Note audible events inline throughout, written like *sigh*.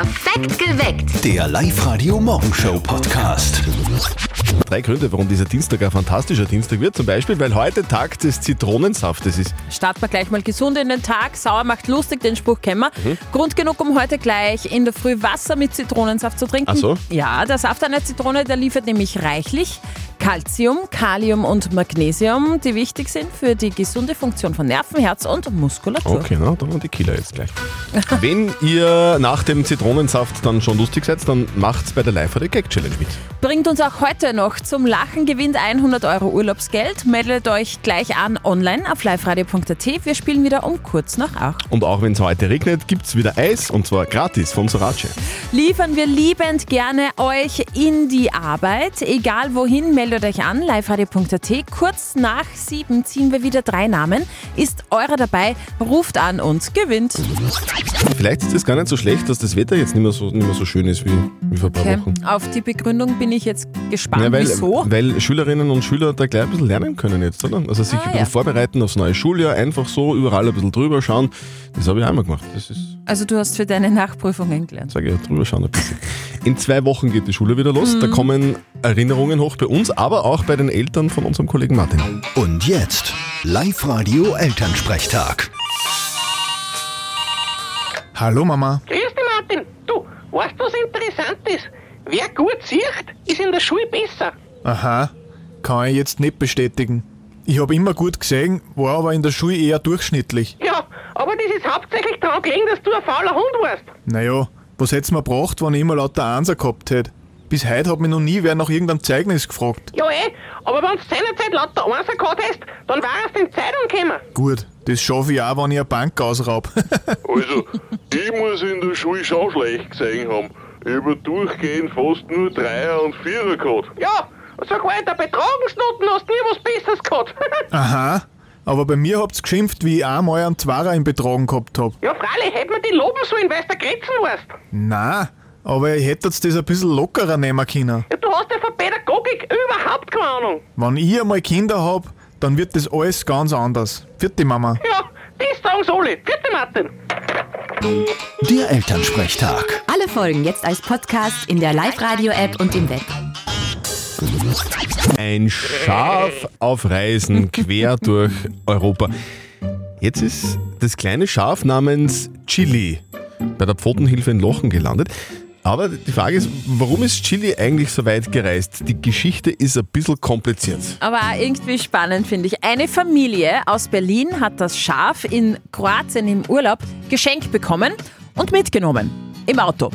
Perfekt geweckt. Der Live-Radio-Morgenshow-Podcast. Drei Gründe, warum dieser Dienstag ein fantastischer Dienstag wird. Zum Beispiel, weil heute Tag des Zitronensaftes ist. Starten wir gleich mal gesund in den Tag. Sauer macht lustig, den Spruch kennen wir. Mhm. Grund genug, um heute gleich in der Früh Wasser mit Zitronensaft zu trinken. Ach so? Ja, der Saft einer Zitrone, der liefert nämlich reichlich Calcium, Kalium und Magnesium, die wichtig sind für die gesunde Funktion von Nerven, Herz und Muskulatur. Okay, na, da waren die Killer jetzt gleich. *laughs* Wenn ihr nach dem Zitronensaft dann schon lustig seid, dann macht's bei der live radio gag challenge mit. Bringt uns auch heute noch zum Lachen, gewinnt 100 Euro Urlaubsgeld. Meldet euch gleich an online auf liveradio.at. Wir spielen wieder um kurz nach acht. Und auch wenn es heute regnet, gibt's wieder Eis und zwar gratis von Sorace. liefern wir liebend gerne euch in die Arbeit. Egal wohin, meldet euch an, liveradio.at. Kurz nach sieben ziehen wir wieder drei Namen. Ist eurer dabei, ruft an und gewinnt. Vielleicht ist es gar nicht so schlecht, dass das Wetter jetzt nicht mehr so, nicht mehr so schön ist wie, wie vor ein paar Okay. Wochen. Auf die Begründung bin ich jetzt gespannt. Ja, weil, Wieso? weil Schülerinnen und Schüler da gleich ein bisschen lernen können jetzt, oder? Also sich Ah, ein bisschen ja. vorbereiten aufs neue Schuljahr, einfach so überall ein bisschen drüber schauen. Das habe ich einmal gemacht. Das ist, Also du hast für deine Nachprüfungen gelernt. sage ich, drüber schauen ein bisschen. In zwei Wochen geht die Schule wieder los. Mhm. Da kommen Erinnerungen hoch bei uns, aber auch bei den Eltern von unserem Kollegen Martin. Und jetzt Live-Radio-Elternsprechtag. Hallo Mama. Grüß dich, Martin. Du, weißt du, was interessant ist? Wer gut sieht, ist in der Schule besser. Aha, kann ich jetzt nicht bestätigen. Ich habe immer gut gesehen, war aber in der Schule eher durchschnittlich. Ja, aber das ist hauptsächlich daran gelegen, dass du ein fauler Hund warst. Naja, was hätt's mir gebracht, wenn ich immer lauter Einser gehabt hätte? Bis heute hat mich noch nie wer nach irgendeinem Zeugnis gefragt. Ja, eh, aber wenn du seinerzeit lauter Einser gehabt hast, dann wärst du in die Zeitung gekommen. Gut, das schaffe ich auch, wenn ich eine Bank ausraub. *laughs* Also, ich muss in der Schule schon schlecht gesehen haben. Ich habe durchgehend fast nur Dreier und Vierer gehabt. Ja, sogar in der Betragensnoten hast du nie was Besseres gehabt. *laughs* Aha, aber bei mir habt's geschimpft, wie ich einmal einen Zwarer im Betragen gehabt hab. ja, freilich, hätte man die loben sollen, weil du der Grätzen warst. Na, aber ich hätte das ein bisschen lockerer nehmen können. Ja, du hast ja von Pädagogik überhaupt keine Ahnung. Wenn ich einmal Kinder hab, dann wird das alles ganz anders. Vierte Mama. Ja, das sagen sie alle. Vierte Martin. Der Elternsprechtag. Alle Folgen jetzt als Podcast in der Live-Radio-App und im Web. Ein Schaf auf Reisen quer *laughs* durch Europa. Jetzt ist das kleine Schaf namens Chili bei der Pfotenhilfe in Lochen gelandet. Aber die Frage ist, warum ist Chili eigentlich so weit gereist? Die Geschichte ist ein bisschen kompliziert. Aber auch irgendwie spannend finde ich. Eine Familie aus Berlin hat das Schaf in Kroatien im Urlaub geschenkt bekommen und mitgenommen. Im Auto.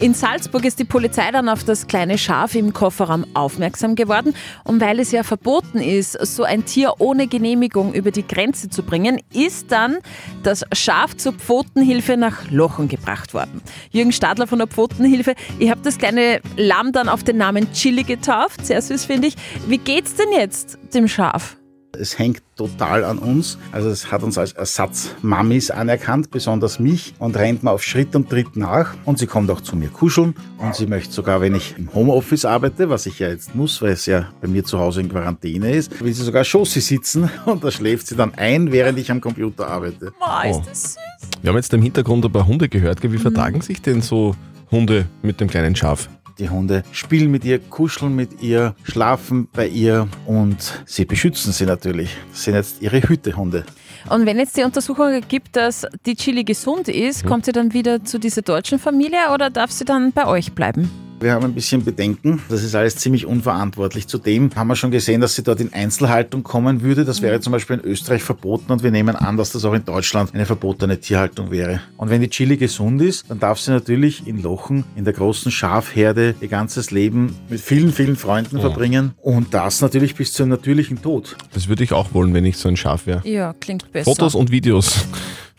In Salzburg ist die Polizei dann auf das kleine Schaf im Kofferraum aufmerksam geworden. Und weil es ja verboten ist, so ein Tier ohne Genehmigung über die Grenze zu bringen, ist dann das Schaf zur Pfotenhilfe nach Lochen gebracht worden. Jürgen Stadler von der Pfotenhilfe, ihr habt das kleine Lamm dann auf den Namen Chili getauft. Sehr süß, finde ich. Wie geht's denn jetzt dem Schaf? Es hängt total an uns. Also es hat uns als Ersatzmamis anerkannt, besonders mich, und rennt mir auf Schritt und Tritt nach. Und sie kommt auch zu mir kuscheln. Und sie möchte sogar, wenn ich im Homeoffice arbeite, was ich ja jetzt muss, weil es ja bei mir zu Hause in Quarantäne ist, will sie sogar Schoßi sitzen *laughs* und da schläft sie dann ein, während ich am Computer arbeite. Oh, ist Oh. das süß. Wir haben jetzt im Hintergrund ein paar Hunde gehört. Wie vertragen sich denn so Hunde mit dem kleinen Schaf? Die Hunde spielen mit ihr, kuscheln mit ihr, schlafen bei ihr und sie beschützen sie natürlich. Das sind jetzt ihre Hütehunde. Und wenn jetzt die Untersuchung ergibt, dass die Chili gesund ist, kommt sie dann wieder zu dieser deutschen Familie oder darf sie dann bei euch bleiben? Wir haben ein bisschen Bedenken. Das ist alles ziemlich unverantwortlich. Zudem haben wir schon gesehen, dass sie dort in Einzelhaltung kommen würde. Das wäre zum Beispiel in Österreich verboten und wir nehmen an, dass das auch in Deutschland eine verbotene Tierhaltung wäre. Und wenn die Chili gesund ist, dann darf sie natürlich in Lochen, in der großen Schafherde, ihr ganzes Leben mit vielen, vielen Freunden verbringen. Und das natürlich bis zum natürlichen Tod. Das würde ich auch wollen, wenn ich so ein Schaf wäre. Ja, klingt besser. Fotos und Videos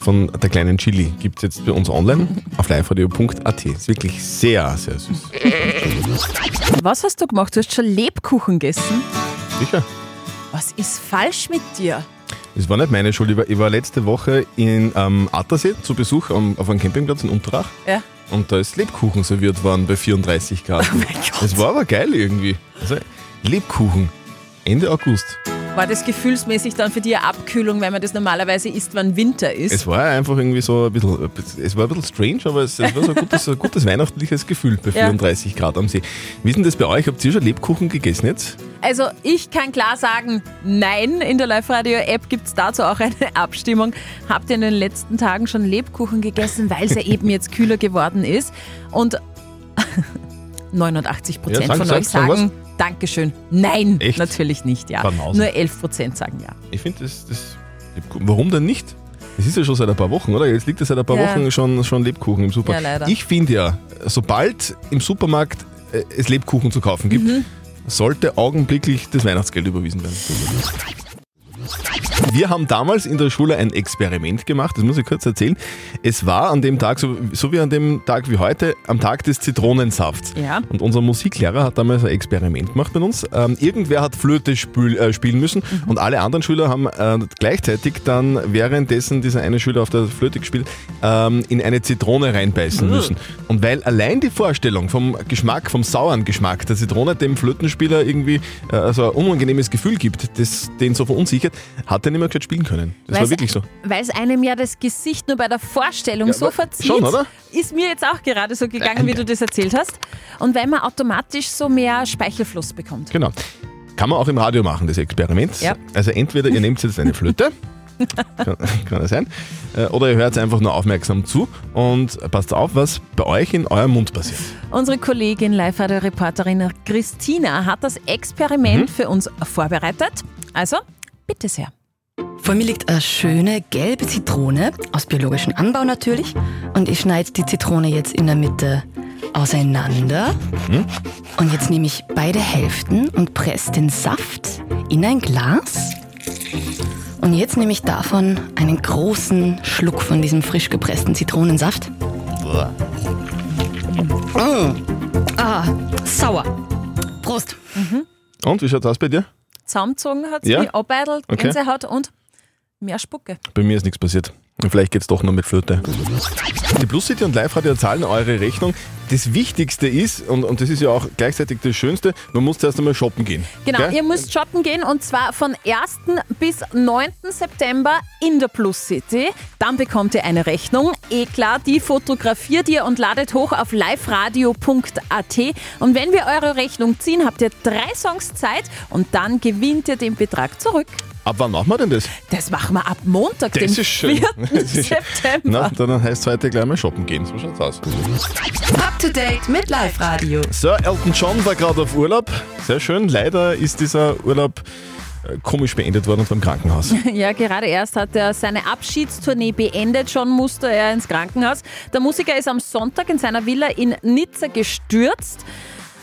von der kleinen Chili gibt es jetzt bei uns online auf liveradio.at. Ist wirklich sehr, sehr süß. Was hast du gemacht? Du hast schon Lebkuchen gegessen? Sicher. Was ist falsch mit dir? Das war nicht meine Schuld. Ich war, ich war letzte Woche in ähm, Attersee zu Besuch am, auf einem Campingplatz in Unterach. Ja. Und da ist Lebkuchen serviert worden bei 34 Grad. Oh mein Gott. Das war aber geil irgendwie. Also Lebkuchen. Ende August. War das gefühlsmäßig dann für die eine Abkühlung, wenn man das normalerweise isst, wenn Winter ist? Es war einfach irgendwie so ein bisschen, es war ein bisschen strange, aber es, es war so ein gutes, ein gutes weihnachtliches Gefühl bei Ja. 34 Grad am See. Wie ist denn das bei euch? Habt ihr schon Lebkuchen gegessen jetzt? Also ich kann klar sagen, nein. In der Live-Radio-App gibt es dazu auch eine *laughs* Abstimmung. Habt ihr in den letzten Tagen schon Lebkuchen gegessen, weil es ja eben jetzt kühler geworden ist? Und *laughs* 89 Prozent Ja, von euch sag sagen Dankeschön. Nein, Echt? natürlich nicht, ja. Banausen. Nur 11 Prozent sagen ja. Ich finde das, das warum denn nicht? Es ist ja schon seit ein paar Wochen, oder? Jetzt liegt ja seit ein paar Ja. Wochen schon, schon Lebkuchen im Supermarkt. Ja, leider. Ich finde ja, sobald im Supermarkt äh, es Lebkuchen zu kaufen gibt, Mhm. sollte augenblicklich das Weihnachtsgeld überwiesen werden. Wir haben damals in der Schule ein Experiment gemacht, das muss ich kurz erzählen. Es war an dem Tag, so, so wie an dem Tag wie heute, am Tag des Zitronensafts. Ja. Und unser Musiklehrer hat damals ein Experiment gemacht mit uns. Ähm, irgendwer hat Flöte spül, äh, spielen müssen und alle anderen Schüler haben äh, gleichzeitig dann, währenddessen dieser eine Schüler auf der Flöte gespielt, ähm, in eine Zitrone reinbeißen müssen. Und weil allein die Vorstellung vom Geschmack, vom sauren Geschmack der Zitrone dem Flötenspieler irgendwie äh, so ein unangenehmes Gefühl gibt, das den so verunsichert, hat er nicht mehr gescheit spielen können. Das war Weil's- wirklich so. Weil es einem ja das Gesicht nur bei der Vorstellung Ja, so verzieht. schon, oder? Ist mir jetzt auch gerade so gegangen, wie du das erzählt hast. Und weil man automatisch so mehr Speichelfluss bekommt. Genau. Kann man auch im Radio machen, das Experiment. Ja. Also entweder ihr nehmt jetzt eine Flöte, *laughs* kann, kann ja sein, äh, oder ihr hört einfach nur aufmerksam zu und passt auf, was bei euch in eurem Mund passiert. Unsere Kollegin, Live-Radio-Reporterin Christina hat das Experiment für uns vorbereitet. Also, bitte sehr. Vor mir liegt eine schöne gelbe Zitrone, aus biologischem Anbau natürlich. Und ich schneide die Zitrone jetzt in der Mitte auseinander. Und jetzt nehme ich beide Hälften und presse den Saft in ein Glas. Und jetzt nehme ich davon einen großen Schluck von diesem frisch gepressten Zitronensaft. Mm. Ah, sauer. Prost. Und wie schaut das bei dir? Zusammengezogen hat Ja? wie abbeidelt, Okay. Gänsehaut und mehr Spucke. Bei mir ist nichts passiert. Vielleicht geht's doch nur mit Flöte. Die Plus City und Live Radio zahlen eure Rechnung. Das Wichtigste ist, und, und das ist ja auch gleichzeitig das Schönste, man muss zuerst einmal shoppen gehen. Genau, Gell? ihr müsst shoppen gehen und zwar von 1. bis 9. September in der Plus City. Dann bekommt ihr eine Rechnung. Eh klar, die fotografiert ihr und ladet hoch auf liveradio.at. Und wenn wir eure Rechnung ziehen, habt ihr drei Songs Zeit und dann gewinnt ihr den Betrag zurück. Ab wann machen wir denn das? Das machen wir ab Montag, Das schön. 4. *laughs* Das ist- September. Na, dann heißt es heute gleich mal shoppen gehen. So schaut's aus. Up to date mit Live Radio. Sir Elton John war gerade auf Urlaub. Sehr schön. Leider ist dieser Urlaub äh, komisch beendet worden und im Krankenhaus. *laughs* Ja, gerade erst hat er seine Abschiedstournee beendet, schon musste er ins Krankenhaus. Der Musiker ist am Sonntag in seiner Villa in Nizza gestürzt,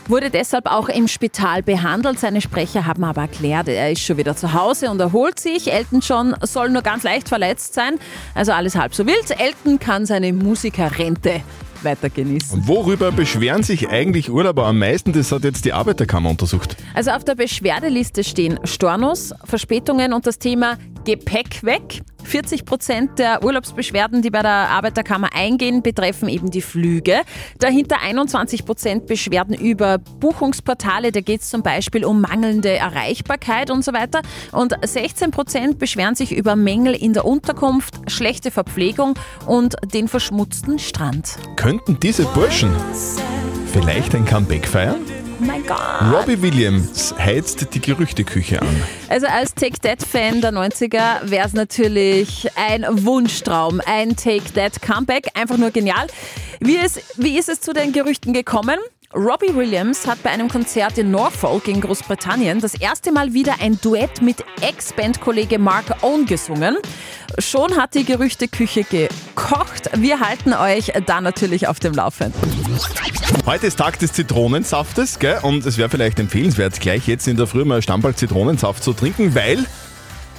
wurde deshalb auch im Spital behandelt. Seine Sprecher haben aber erklärt, er ist schon wieder zu Hause und erholt sich. Elton John soll nur ganz leicht verletzt sein, also alles halb so wild. Elton kann seine Musikerrente weiter genießen. Worüber beschweren sich eigentlich Urlauber am meisten? Das hat jetzt die Arbeiterkammer untersucht. Also auf der Beschwerdeliste stehen Stornos, Verspätungen und das Thema Gepäck weg. 40 Prozent der Urlaubsbeschwerden, die bei der Arbeiterkammer eingehen, betreffen eben die Flüge. Dahinter 21 Prozent Beschwerden über Buchungsportale. Da geht es zum Beispiel um mangelnde Erreichbarkeit und so weiter. Und 16 Prozent beschweren sich über Mängel in der Unterkunft, schlechte Verpflegung und den verschmutzten Strand. Könnten diese Burschen vielleicht ein Comeback feiern? Oh mein Gott! Robbie Williams heizt die Gerüchteküche an. Also als Take That-Fan der 90er wäre es natürlich ein Wunschtraum, ein Take That Comeback, einfach nur genial. Wie ist, wie ist es zu den Gerüchten gekommen? Robbie Williams hat bei einem Konzert in Norfolk in Großbritannien das erste Mal wieder ein Duett mit Ex-Bandkollege Mark Owen gesungen. Schon hat die Gerüchteküche gekocht. Wir halten euch da natürlich auf dem Laufenden. Heute ist Tag des Zitronensaftes, gell? Und es wäre vielleicht empfehlenswert, gleich jetzt in der Früh mal Stammball Zitronensaft zu trinken, weil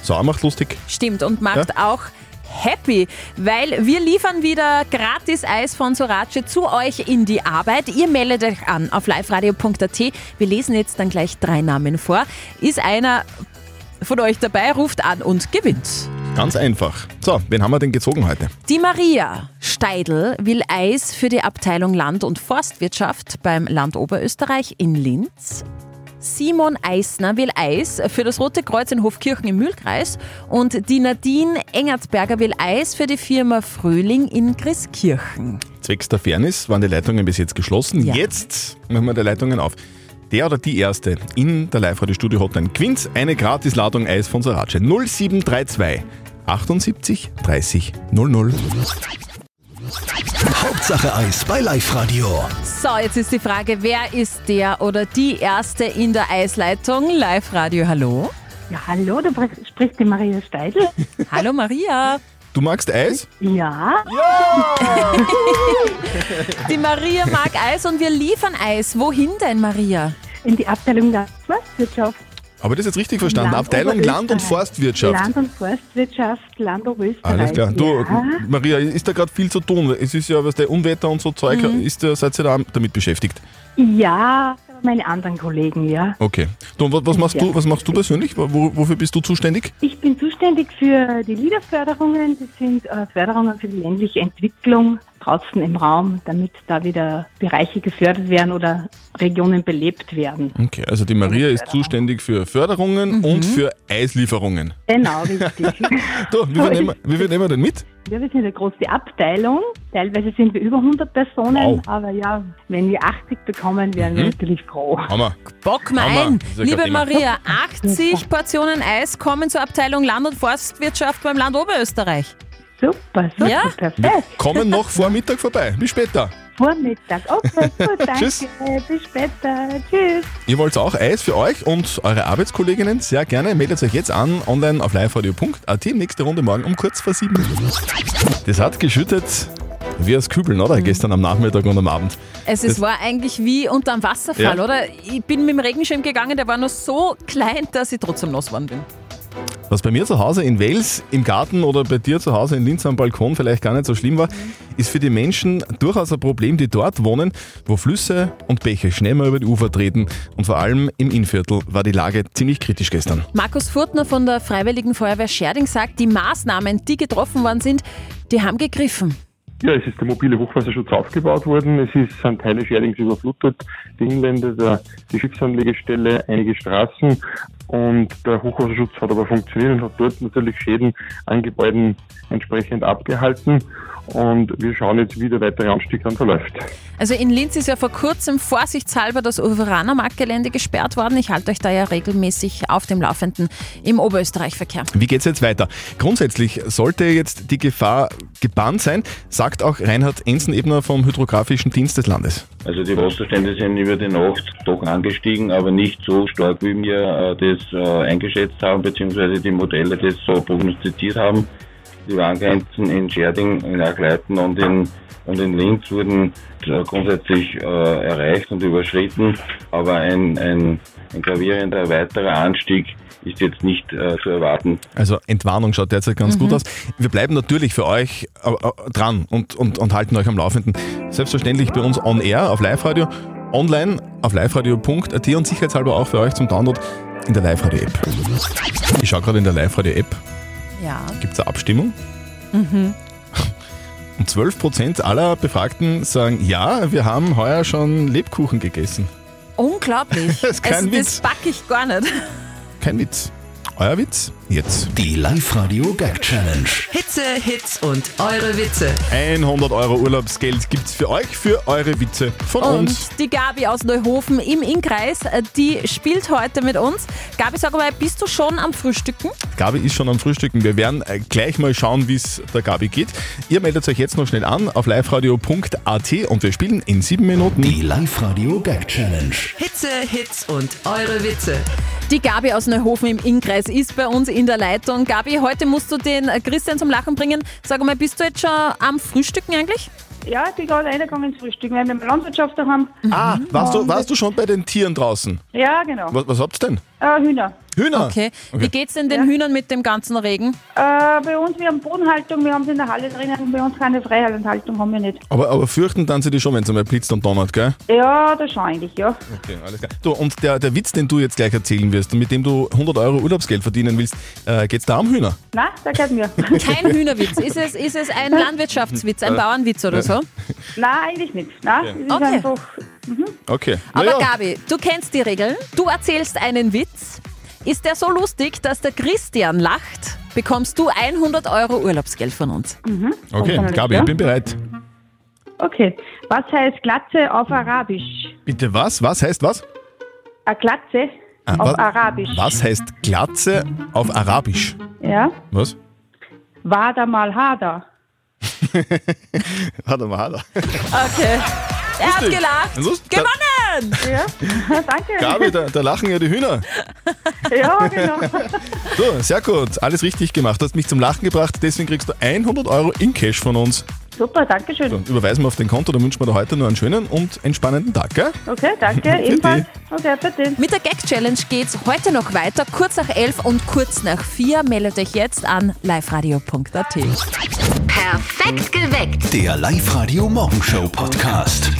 sauer macht lustig. Stimmt und macht auch happy, weil wir liefern wieder gratis Eis von Sorace zu euch in die Arbeit. Ihr meldet euch an auf liveradio.at. Wir lesen jetzt dann gleich drei Namen vor. Ist einer von euch dabei, ruft an und gewinnt. Ganz einfach. So, wen haben wir denn gezogen heute? Die Maria Steidl will Eis für die Abteilung Land- und Forstwirtschaft beim Land Oberösterreich in Linz. Simon Eisner will Eis für das Rote Kreuz in Hofkirchen im Mühlkreis und die Nadine Engertsberger will Eis für die Firma Fröhling in Grieskirchen. Zwecks der Fairness waren die Leitungen bis jetzt geschlossen. Ja. Jetzt machen wir die Leitungen auf. Der oder die Erste in der Live-Radio-Studio-Hotline gewinnt eine Gratisladung Eis von Sarace 0732 78 30 00. Hauptsache Eis bei Live Radio. So, jetzt ist die Frage, wer ist der oder die Erste in der Eisleitung? Live-Radio, hallo? Ja, hallo, da spricht die Maria Steidl. *laughs* Hallo Maria. Du magst Eis? Ja, *laughs* Die Maria mag Eis und wir liefern Eis. Wohin denn, Maria? in die Abteilung Landwirtschaft. Ich das jetzt richtig verstanden? Land Abteilung Land und. Forstwirtschaft. Land und Forstwirtschaft, Land Oberösterreich. Alles klar. Du, Ja. Maria, ist da gerade viel zu tun? Es ist ja was der Unwetter und so Zeug. Mhm. Ist der, seid ihr da damit beschäftigt? ja, meine anderen Kollegen, ja. Okay. Du, und was, was, machst Ja. du, was machst du persönlich? Wo, wofür bist du zuständig? Ich bin zuständig für die LIDA-Förderungen. Das sind äh, Förderungen für die ländliche Entwicklung draußen im Raum, damit da wieder Bereiche gefördert werden oder Regionen belebt werden. Okay, also die Maria ist zuständig für Förderungen und für Eislieferungen. Genau, *laughs* richtig. Du, wie viel, nehmen, wir- wie viel nehmen wir denn mit? Ja, wir sind eine große Abteilung. Teilweise sind wir über 100 Personen, Wow. aber ja, wenn wir 80 bekommen, wären wir Mhm. natürlich froh. Hammer. Bock mal Hammer. ein. Liebe. Maria, *laughs* 80 Portionen Eis kommen zur Abteilung Land- und Forstwirtschaft beim Land Oberösterreich. Super, super, Ja? perfekt. Kommen noch vor Mittag vorbei. Bis später. Vormittag. Okay, *laughs* gut, danke. Tschüss. Bis später. Tschüss. Ihr wollt auch Eis für euch und eure Arbeitskolleginnen? Sehr gerne. Meldet euch jetzt an online auf liveradio.at. Nächste Runde morgen um kurz vor sieben. Das hat geschüttet wie aus Kübeln, oder? Gestern am Nachmittag und am Abend. Es ist, war eigentlich wie unter einem Wasserfall, Ja. oder? Ich bin mit dem Regenschirm gegangen, der war nur so klein, dass ich trotzdem nass geworden bin. Was bei mir zu Hause in Wels im Garten oder bei dir zu Hause in Linz am Balkon vielleicht gar nicht so schlimm war, ist für die Menschen durchaus ein Problem, die dort wohnen, wo Flüsse und Bäche schnell mal über die Ufer treten. Und vor allem im Innviertel war die Lage ziemlich kritisch gestern. Markus Furtner von der Freiwilligen Feuerwehr Scherding sagt, die Maßnahmen, die getroffen worden sind, die haben gegriffen. Ja, es ist der mobile Hochwasserschutz aufgebaut worden. Es ist, sind Teile Scherdings überflutet, die Inländer, der, die Schiffsanlegestelle, einige Straßen. Und der Hochwasserschutz hat aber funktioniert und hat dort natürlich Schäden an Gebäuden entsprechend abgehalten. Und wir schauen jetzt, wie der weitere Anstieg dann verläuft. Also in Linz ist ja vor kurzem vorsichtshalber das Uveranermarktgelände gesperrt worden. Ich halte euch da ja regelmäßig auf dem Laufenden im Oberösterreich-Verkehr. Wie geht's jetzt weiter? Grundsätzlich sollte jetzt die Gefahr gebannt sein, sagt auch Reinhard Ensen-Ebner vom Hydrografischen Dienst des Landes. Also die Wasserstände sind über die Nacht doch angestiegen, aber nicht so stark, wie wir äh, das äh, eingeschätzt haben, beziehungsweise die Modelle das so prognostiziert haben. Die Warngrenzen in Scherding, in Achleiten und in, und in Linz wurden äh, grundsätzlich erreicht und überschritten, aber ein, ein, ein gravierender weiterer Anstieg ist jetzt nicht äh, zu erwarten. Also Entwarnung schaut derzeit ganz Mhm. gut aus. Wir bleiben natürlich für euch äh, äh, dran und, und, und halten euch am Laufenden. Selbstverständlich bei uns on air auf Live-Radio, online auf liveradio.at und sicherheitshalber auch für euch zum Download in der Live-Radio-App. Ich schaue gerade in der Live-Radio-App, Ja. gibt es eine Abstimmung Mhm. und 12% aller Befragten sagen, ja, wir haben heuer schon Lebkuchen gegessen. Unglaublich. *laughs* Das ist kein also, Witz. Das back ich gar nicht. Kein Witz. Euer Witz jetzt. Die Live-Radio Gag Challenge. Hitze, Hits und eure Witze. 100 Euro Urlaubsgeld gibt's für euch, für eure Witze von Und uns. die Gabi aus Neuhofen im Innkreis, äh, die spielt heute mit uns. Gabi, sag mal, bist du schon am Frühstücken? Gabi ist schon am Frühstücken. Wir werden äh, gleich mal schauen, wie es der Gabi geht. Ihr meldet euch jetzt noch schnell an auf liveradio.at und wir spielen in sieben Minuten. Die Live-Radio Gag Challenge. Hitze, Hits und eure Witze. Die Gabi aus Neuhofen im Innkreis ist bei uns in der Leitung. Gabi, heute musst du den Christian zum Lachen bringen. Sag mal, bist du jetzt schon am Frühstücken eigentlich? Ja, ich bin gerade reingegangen ins Frühstück, weil wir eine Landwirtschaft da haben. Ah, warst du, Und- warst du schon bei den Tieren draußen? Ja, genau. Was, was habt's denn? Äh, Hühner. Hühner? Okay. Wie geht's denn den Hühnern mit dem ganzen Regen? Äh, bei uns, wir haben Bodenhaltung, wir haben sie in der Halle drinnen, bei uns keine Freihaltung haben wir nicht. Aber, aber fürchten dann sie die schon, wenn es einmal blitzt und donnert, gell? Ja, das schon eigentlich, ja. Okay, alles klar. Du, und der, der Witz, den du jetzt gleich erzählen wirst und mit dem du 100 Euro Urlaubsgeld verdienen willst, äh, geht's da um Hühner? Nein, da gehört mir. *laughs* Kein Hühnerwitz. Ist es, ist es ein Landwirtschaftswitz, ein Äh, Bauernwitz oder äh. so? Nein, eigentlich nicht. Nein, Ja. es ist Okay. einfach Okay. Aber Naja, Gabi, du kennst die Regeln. Du erzählst einen Witz. Ist der so lustig, dass der Christian lacht, bekommst du 100 Euro Urlaubsgeld von uns. okay, Gabi, ich bin bereit. Okay. Was heißt Glatze auf Arabisch? Bitte was? Was heißt was? Eine Glatze Ah, auf wa- Arabisch. Was heißt Glatze auf Arabisch? Ja. Was? Wada mal hada. *laughs* Warte mal, Hader. Okay. Er hat gelacht. Lust- da- Gewonnen! Ja, *laughs* danke. Gabi, da, da lachen ja die Hühner. Ja, genau. *laughs* So, sehr gut. Alles richtig gemacht. Du hast mich zum Lachen gebracht, deswegen kriegst du 100 Euro in Cash von uns. Super, danke schön. So, überweisen wir auf dein Konto, dann wünschen wir dir heute nur einen schönen und entspannenden Tag, gell? Okay, danke. *laughs* Ebenfalls. Okay, bitte. Mit der Gag-Challenge geht's heute noch weiter. Kurz nach elf und kurz nach vier. Meldet euch jetzt an liveradio.at. Perfekt geweckt. Der Live-Radio Morgenshow Podcast.